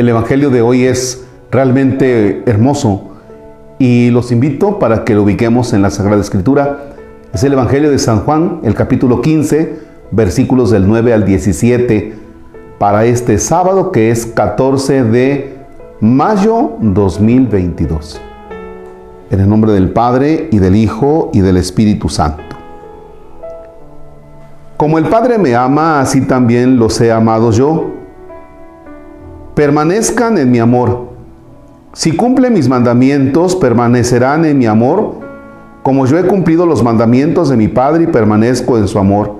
El Evangelio de hoy es realmente hermoso y los invito para que lo ubiquemos en la Sagrada Escritura. Es el Evangelio de San Juan, el capítulo 15, versículos del 9 al 17, para este sábado que es 14 de mayo 2022. En el nombre del Padre y del Hijo y del Espíritu Santo. Como el Padre me ama, así también los he amado yo. Permanezcan en mi amor. Si cumplen mis mandamientos, permanecerán en mi amor, como yo he cumplido los mandamientos de mi Padre y permanezco en su amor.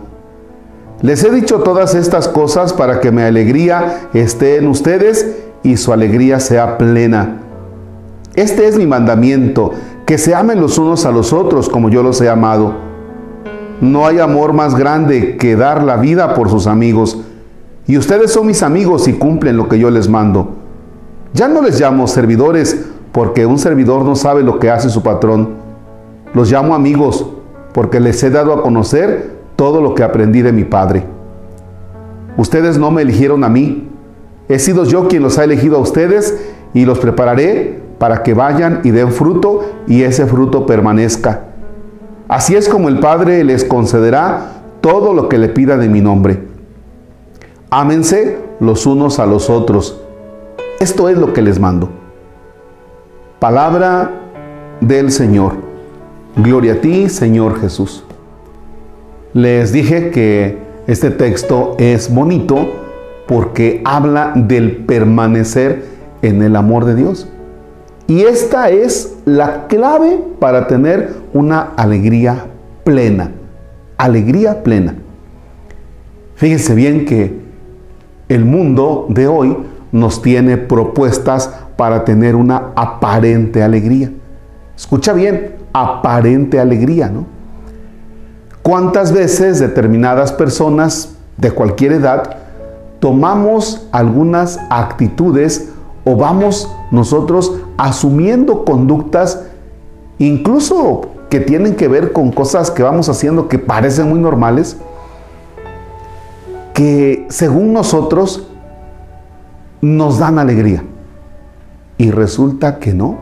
Les he dicho todas estas cosas para que mi alegría esté en ustedes y su alegría sea plena. Este es mi mandamiento, que se amen los unos a los otros como yo los he amado. No hay amor más grande que dar la vida por sus amigos. Y ustedes son mis amigos y cumplen lo que yo les mando. Ya no les llamo servidores porque un servidor no sabe lo que hace su patrón. Los llamo amigos porque les he dado a conocer todo lo que aprendí de mi Padre. Ustedes no me eligieron a mí. He sido yo quien los ha elegido a ustedes y los prepararé para que vayan y den fruto y ese fruto permanezca Así es como el Padre les concederá todo lo que le pida de mi nombre. Ámense los unos a los otros. Esto es lo que les mando. Palabra del Señor. Gloria a ti, Señor Jesús. Les dije que este texto es bonito porque habla del permanecer en el amor de Dios. Y esta es la clave para tener una alegría plena. Alegría plena. Fíjense bien que el mundo de hoy nos tiene propuestas para tener una aparente alegría. Escucha bien, aparente alegría, ¿no? ¿Cuántas veces determinadas personas de cualquier edad tomamos algunas actitudes o vamos nosotros asumiendo conductas incluso que tienen que ver con cosas que vamos haciendo que parecen muy normales, que según nosotros nos dan alegría. Y resulta que no.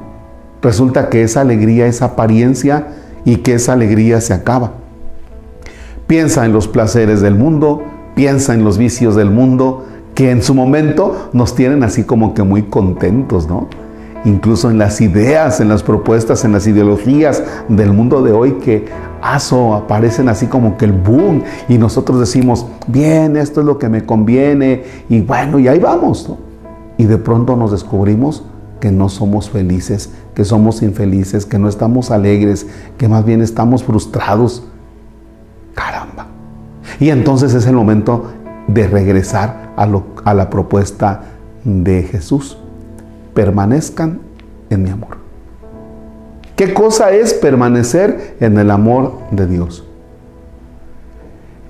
Resulta que esa alegría es apariencia y que esa alegría se acaba. Piensa en los placeres del mundo, piensa en los vicios del mundo, que en su momento nos tienen así como que muy contentos, ¿no? Incluso en las ideas, en las propuestas, en las ideologías del mundo de hoy que aso, aparecen así como que el boom y nosotros decimos, bien, esto es lo que me conviene y bueno, y ahí vamos. Y de pronto nos descubrimos que no somos felices, que somos infelices, que no estamos alegres, que más bien estamos frustrados. Caramba. Y entonces es el momento de regresar a, la propuesta de Jesús. Permanezcan en mi amor. ¿Qué cosa es permanecer en el amor de Dios?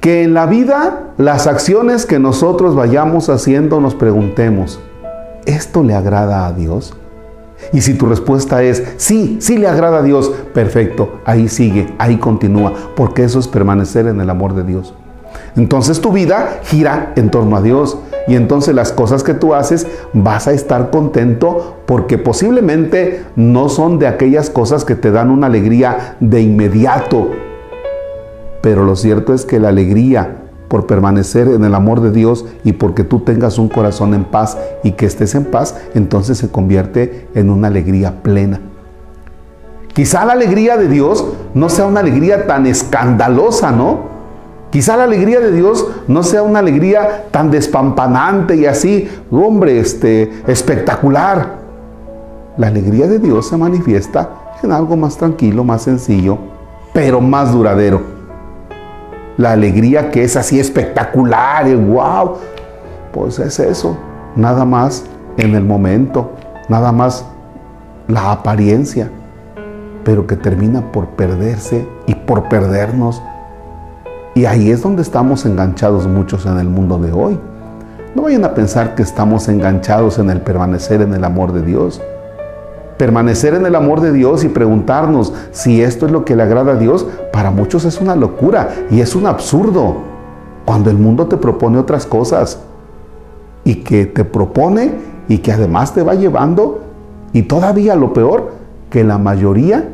Que en la vida las acciones que nosotros vayamos haciendo nos preguntemos, ¿esto le agrada a Dios? Y si tu respuesta es, sí, sí le agrada a Dios, perfecto, ahí sigue, ahí continúa, porque eso es permanecer en el amor de Dios. Entonces tu vida gira en torno a Dios y entonces las cosas que tú haces vas a estar contento porque posiblemente no son de aquellas cosas que te dan una alegría de inmediato. Pero lo cierto es que la alegría por permanecer en el amor de Dios y porque tú tengas un corazón en paz y que estés en paz, entonces se convierte en una alegría plena. Quizá la alegría de Dios no sea una alegría tan escandalosa, ¿no? Quizá la alegría de Dios no sea una alegría tan despampanante y así, hombre, este, espectacular. La alegría de Dios se manifiesta en algo más tranquilo, más sencillo, pero más duradero. La alegría que es así espectacular y wow, pues es eso, nada más en el momento, nada más la apariencia, pero que termina por perderse y por perdernos y ahí es donde estamos enganchados muchos en el mundo de hoy. No vayan a pensar que estamos enganchados en el permanecer en el amor de Dios. Permanecer en el amor de Dios y preguntarnos si esto es lo que le agrada a Dios, para muchos es una locura y es un absurdo. Cuando el mundo te propone otras cosas y que te propone y que además te va llevando y todavía lo peor, que la mayoría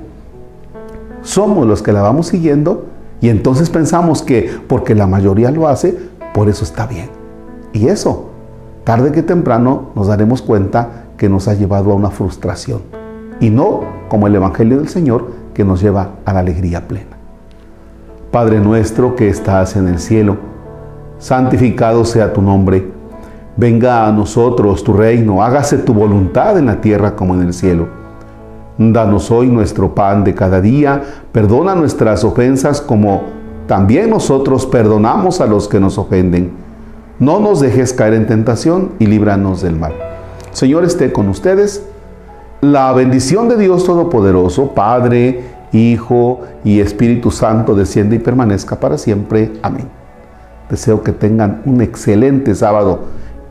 somos los que la vamos siguiendo y entonces pensamos que porque la mayoría lo hace, por eso está bien. Y eso, tarde que temprano, nos daremos cuenta que nos ha llevado a una frustración. Y no como el Evangelio del Señor que nos lleva a la alegría plena. Padre nuestro que estás en el cielo, santificado sea tu nombre. Venga a nosotros tu reino, hágase tu voluntad en la tierra como en el cielo. Danos hoy nuestro pan de cada día, perdona nuestras ofensas como también nosotros perdonamos a los que nos ofenden. No nos dejes caer en tentación y líbranos del mal. Señor esté con ustedes. La bendición de Dios Todopoderoso, Padre, Hijo y Espíritu Santo, desciende y permanezca para siempre. Amén. Deseo que tengan un excelente sábado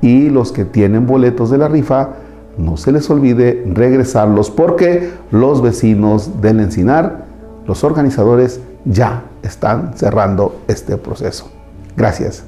y los que tienen boletos de la rifa, no se les olvide regresarlos porque los vecinos del Encinar, los organizadores, ya están cerrando este proceso. Gracias.